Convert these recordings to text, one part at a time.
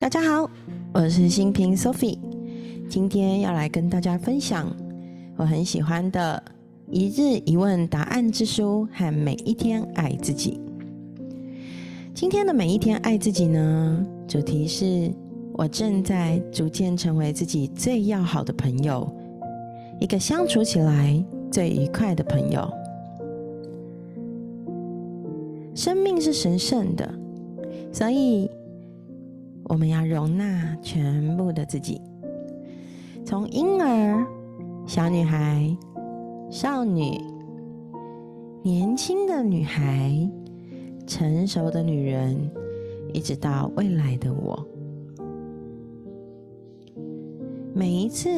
大家好，我是新平 Sophie，今天要来跟大家分享我很喜欢的一日一问答案之书和每一天爱自己。今天的每一天爱自己呢，主题是我正在逐渐成为自己最要好的朋友，一个相处起来最愉快的朋友。生命是神圣的，所以。我们要容纳全部的自己，从婴儿、小女孩、少女、年轻的女孩、成熟的女人，一直到未来的我。每一次，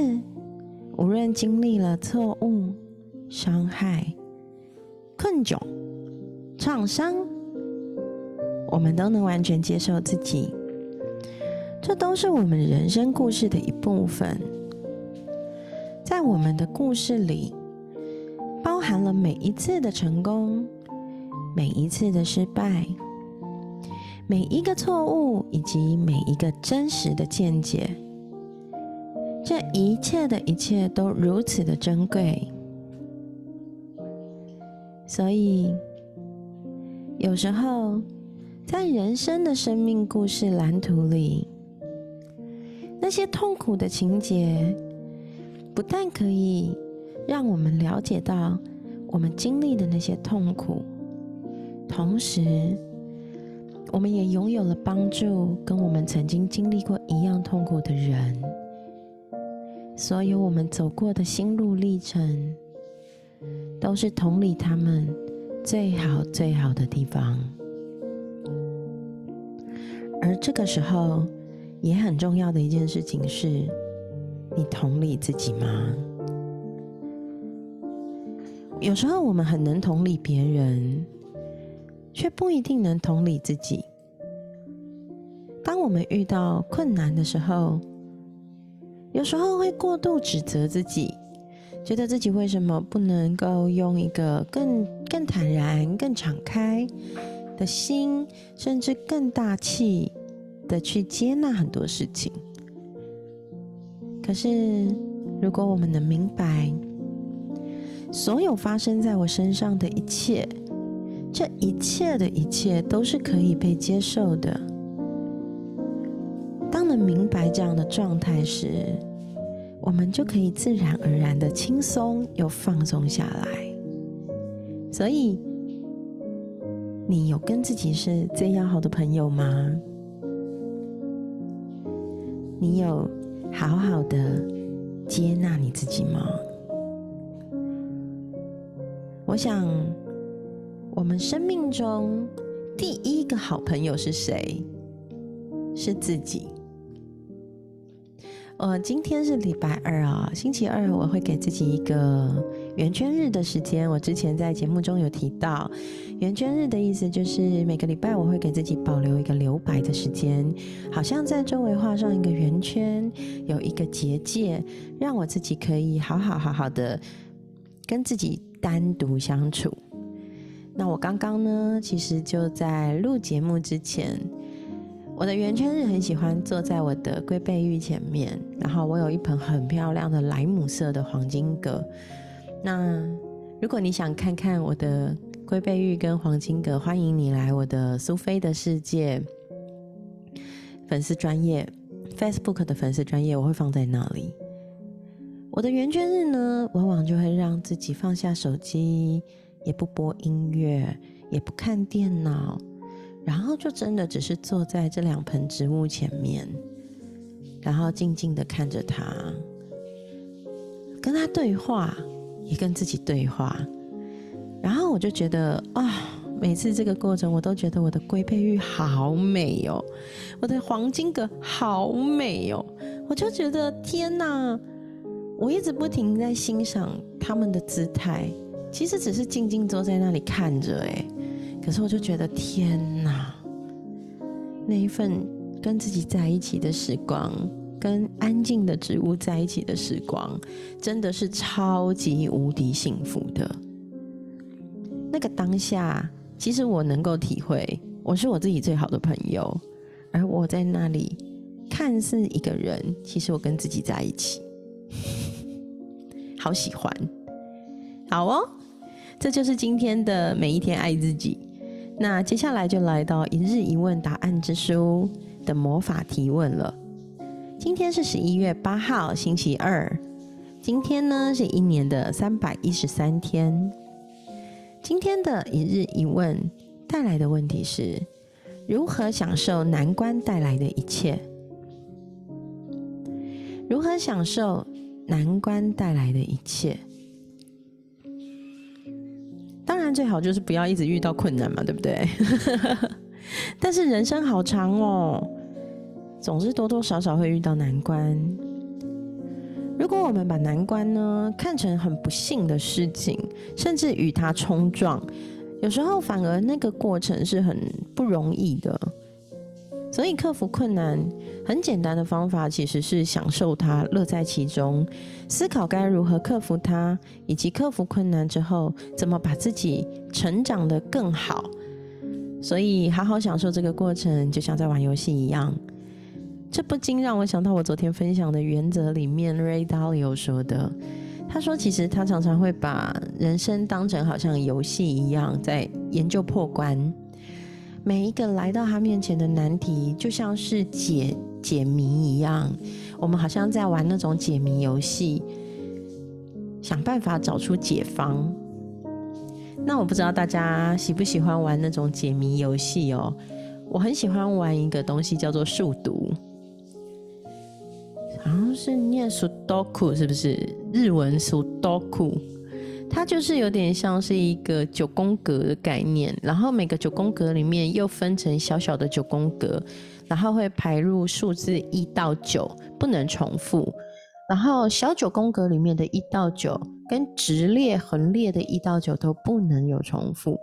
无论经历了错误、伤害、困窘、创伤，我们都能完全接受自己。这都是我们人生故事的一部分，在我们的故事里，包含了每一次的成功，每一次的失败，每一个错误，以及每一个真实的见解。这一切的一切都如此的珍贵，所以有时候在人生的生命故事蓝图里。那些痛苦的情节，不但可以让我们了解到我们经历的那些痛苦，同时，我们也拥有了帮助跟我们曾经经历过一样痛苦的人。所有我们走过的心路历程，都是同理他们最好最好的地方。而这个时候。也很重要的一件事情是，你同理自己吗？有时候我们很能同理别人，却不一定能同理自己。当我们遇到困难的时候，有时候会过度指责自己，觉得自己为什么不能够用一个更更坦然、更敞开的心，甚至更大气。的去接纳很多事情，可是如果我们能明白，所有发生在我身上的一切，这一切的一切都是可以被接受的。当能明白这样的状态时，我们就可以自然而然的轻松又放松下来。所以，你有跟自己是最要好的朋友吗？你有好好的接纳你自己吗？我想，我们生命中第一个好朋友是谁？是自己。呃，今天是礼拜二啊，星期二我会给自己一个圆圈日的时间。我之前在节目中有提到，圆圈日的意思就是每个礼拜我会给自己保留一个留白的时间，好像在周围画上一个圆圈，有一个结界，让我自己可以好好好好的跟自己单独相处。那我刚刚呢，其实就在录节目之前。我的圆圈日很喜欢坐在我的龟背玉前面，然后我有一盆很漂亮的莱姆色的黄金葛。那如果你想看看我的龟背玉跟黄金葛，欢迎你来我的苏菲的世界粉丝专业 Facebook 的粉丝专业，我会放在那里。我的圆圈日呢，往往就会让自己放下手机，也不播音乐，也不看电脑。然后就真的只是坐在这两盆植物前面，然后静静的看着它，跟它对话，也跟自己对话。然后我就觉得啊，每次这个过程，我都觉得我的龟背玉好美哦，我的黄金葛好美哦，我就觉得天哪！我一直不停在欣赏他们的姿态，其实只是静静坐在那里看着，哎。可是我就觉得天哪，那一份跟自己在一起的时光，跟安静的植物在一起的时光，真的是超级无敌幸福的。那个当下，其实我能够体会，我是我自己最好的朋友，而我在那里看似一个人，其实我跟自己在一起，好喜欢。好哦，这就是今天的每一天爱自己。那接下来就来到一日一问答案之书的魔法提问了。今天是十一月八号，星期二。今天呢是一年的三百一十三天。今天的一日一问带来的问题是：如何享受难关带来的一切？如何享受难关带来的一切？当然，最好就是不要一直遇到困难嘛，对不对？但是人生好长哦，总是多多少少会遇到难关。如果我们把难关呢看成很不幸的事情，甚至与它冲撞，有时候反而那个过程是很不容易的。所以克服困难很简单的方法，其实是享受它，乐在其中，思考该如何克服它，以及克服困难之后怎么把自己成长得更好。所以好好享受这个过程，就像在玩游戏一样。这不禁让我想到我昨天分享的原则里面，Ray Dalio 说的。他说，其实他常常会把人生当成好像游戏一样，在研究破关。每一个来到他面前的难题，就像是解解谜一样，我们好像在玩那种解谜游戏，想办法找出解方。那我不知道大家喜不喜欢玩那种解谜游戏哦？我很喜欢玩一个东西叫做数独，好像是念 sudoku，是不是日文 sudoku？它就是有点像是一个九宫格的概念，然后每个九宫格里面又分成小小的九宫格，然后会排入数字一到九，不能重复。然后小九宫格里面的一到九跟直列、横列的一到九都不能有重复。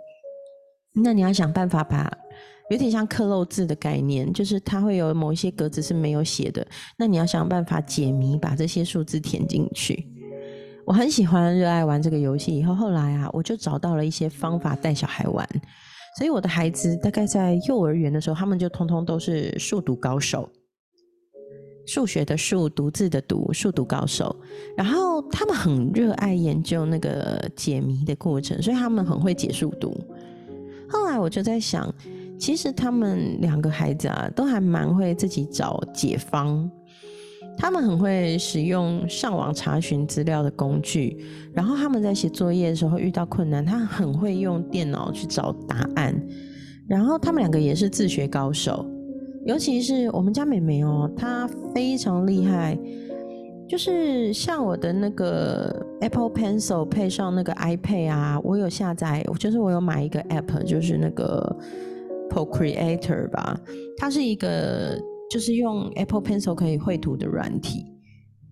那你要想办法把，有点像刻漏字的概念，就是它会有某一些格子是没有写的，那你要想办法解谜，把这些数字填进去。我很喜欢、热爱玩这个游戏。以后后来啊，我就找到了一些方法带小孩玩。所以我的孩子大概在幼儿园的时候，他们就通通都是数独高手，数学的数，独自的独，数独高手。然后他们很热爱研究那个解谜的过程，所以他们很会解数独。后来我就在想，其实他们两个孩子啊，都还蛮会自己找解方。他们很会使用上网查询资料的工具，然后他们在写作业的时候遇到困难，他很会用电脑去找答案。然后他们两个也是自学高手，尤其是我们家妹妹哦，她非常厉害，就是像我的那个 Apple Pencil 配上那个 iPad 啊，我有下载，就是我有买一个 App，就是那个 Procreator 吧，它是一个。就是用 Apple Pencil 可以绘图的软体，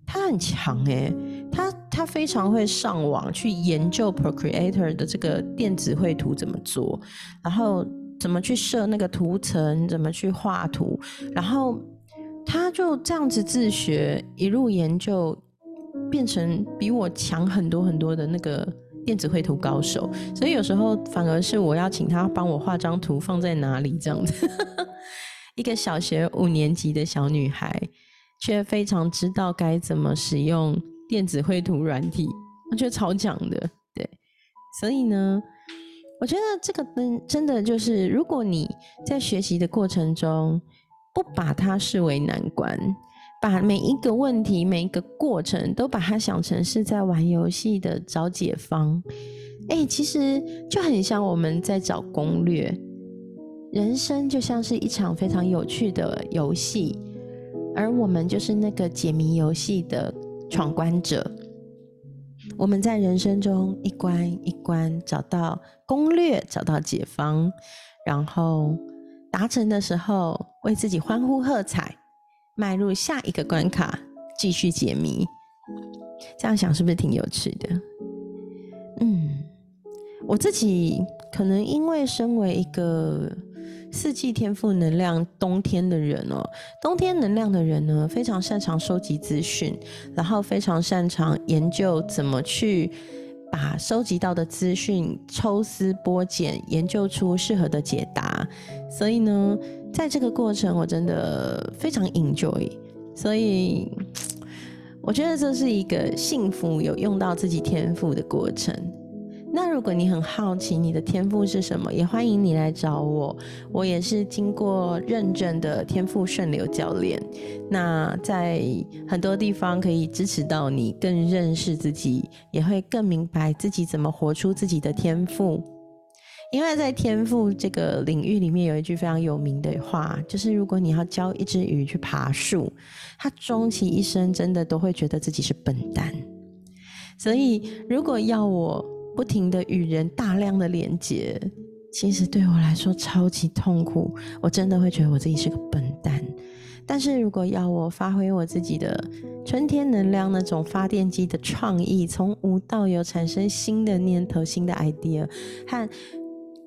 它很强诶，它它非常会上网去研究 Procreator 的这个电子绘图怎么做，然后怎么去设那个图层，怎么去画图，然后他就这样子自学，一路研究，变成比我强很多很多的那个电子绘图高手。所以有时候反而是我要请他帮我画张图放在哪里这样子。一个小学五年级的小女孩，却非常知道该怎么使用电子绘图软体，我觉得超强的。对，所以呢，我觉得这个真真的就是，如果你在学习的过程中不把它视为难关，把每一个问题、每一个过程都把它想成是在玩游戏的找解方，哎，其实就很像我们在找攻略。人生就像是一场非常有趣的游戏，而我们就是那个解谜游戏的闯关者。我们在人生中一关一关找到攻略，找到解方，然后达成的时候为自己欢呼喝彩，迈入下一个关卡，继续解谜。这样想是不是挺有趣的？嗯，我自己可能因为身为一个。四季天赋能量，冬天的人哦，冬天能量的人呢，非常擅长收集资讯，然后非常擅长研究怎么去把收集到的资讯抽丝剥茧，研究出适合的解答。所以呢，在这个过程，我真的非常 enjoy。所以，我觉得这是一个幸福有用到自己天赋的过程。那如果你很好奇你的天赋是什么，也欢迎你来找我。我也是经过认证的天赋顺流教练。那在很多地方可以支持到你，更认识自己，也会更明白自己怎么活出自己的天赋。因为在天赋这个领域里面，有一句非常有名的话，就是如果你要教一只鱼去爬树，它终其一生真的都会觉得自己是笨蛋。所以，如果要我，不停的与人大量的连接，其实对我来说超级痛苦。我真的会觉得我自己是个笨蛋。但是如果要我发挥我自己的春天能量，那种发电机的创意，从无到有产生新的念头、新的 idea 和。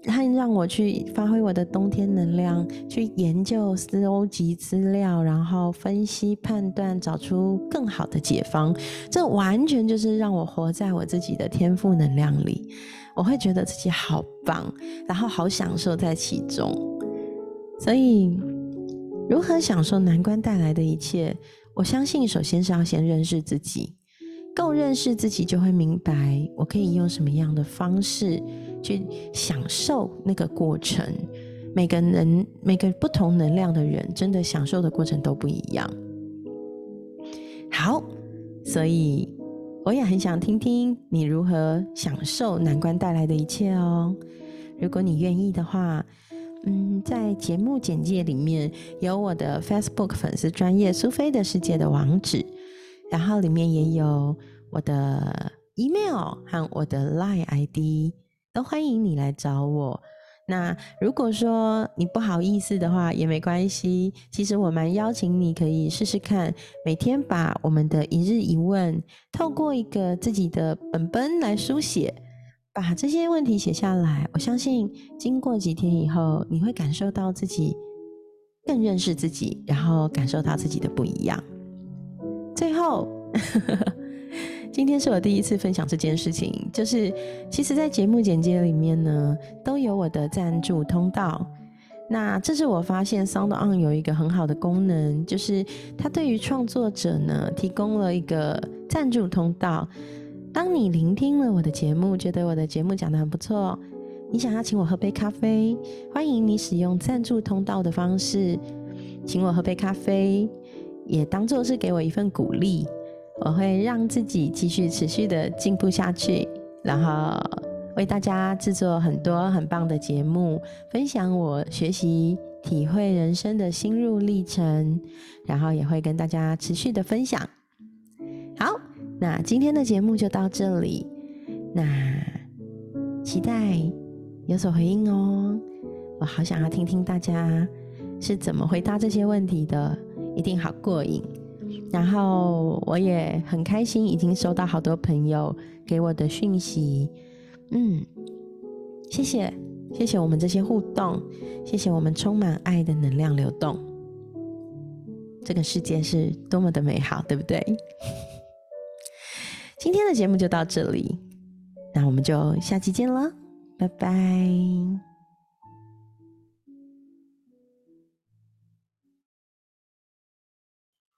他让我去发挥我的冬天能量，去研究、收集资料，然后分析、判断，找出更好的解方。这完全就是让我活在我自己的天赋能量里。我会觉得自己好棒，然后好享受在其中。所以，如何享受难关带来的一切？我相信，首先是要先认识自己。够认识自己，就会明白我可以用什么样的方式去享受那个过程。每个人、每个不同能量的人，真的享受的过程都不一样。好，所以我也很想听听你如何享受难关带来的一切哦。如果你愿意的话，嗯，在节目简介里面有我的 Facebook 粉丝专业苏菲的世界的网址。然后里面也有我的 email 和我的 line ID，都欢迎你来找我。那如果说你不好意思的话，也没关系。其实我蛮邀请你可以试试看，每天把我们的一日一问，透过一个自己的本本来书写，把这些问题写下来。我相信经过几天以后，你会感受到自己更认识自己，然后感受到自己的不一样。最后，今天是我第一次分享这件事情，就是其实，在节目简介里面呢，都有我的赞助通道。那这是我发现 Sound On 有一个很好的功能，就是它对于创作者呢，提供了一个赞助通道。当你聆听了我的节目，觉得我的节目讲的很不错，你想要请我喝杯咖啡，欢迎你使用赞助通道的方式，请我喝杯咖啡。也当做是给我一份鼓励，我会让自己继续持续的进步下去，然后为大家制作很多很棒的节目，分享我学习体会人生的心路历程，然后也会跟大家持续的分享。好，那今天的节目就到这里，那期待有所回应哦，我好想要听听大家是怎么回答这些问题的。一定好过瘾，然后我也很开心，已经收到好多朋友给我的讯息，嗯，谢谢，谢谢我们这些互动，谢谢我们充满爱的能量流动，这个世界是多么的美好，对不对？今天的节目就到这里，那我们就下期见了，拜拜。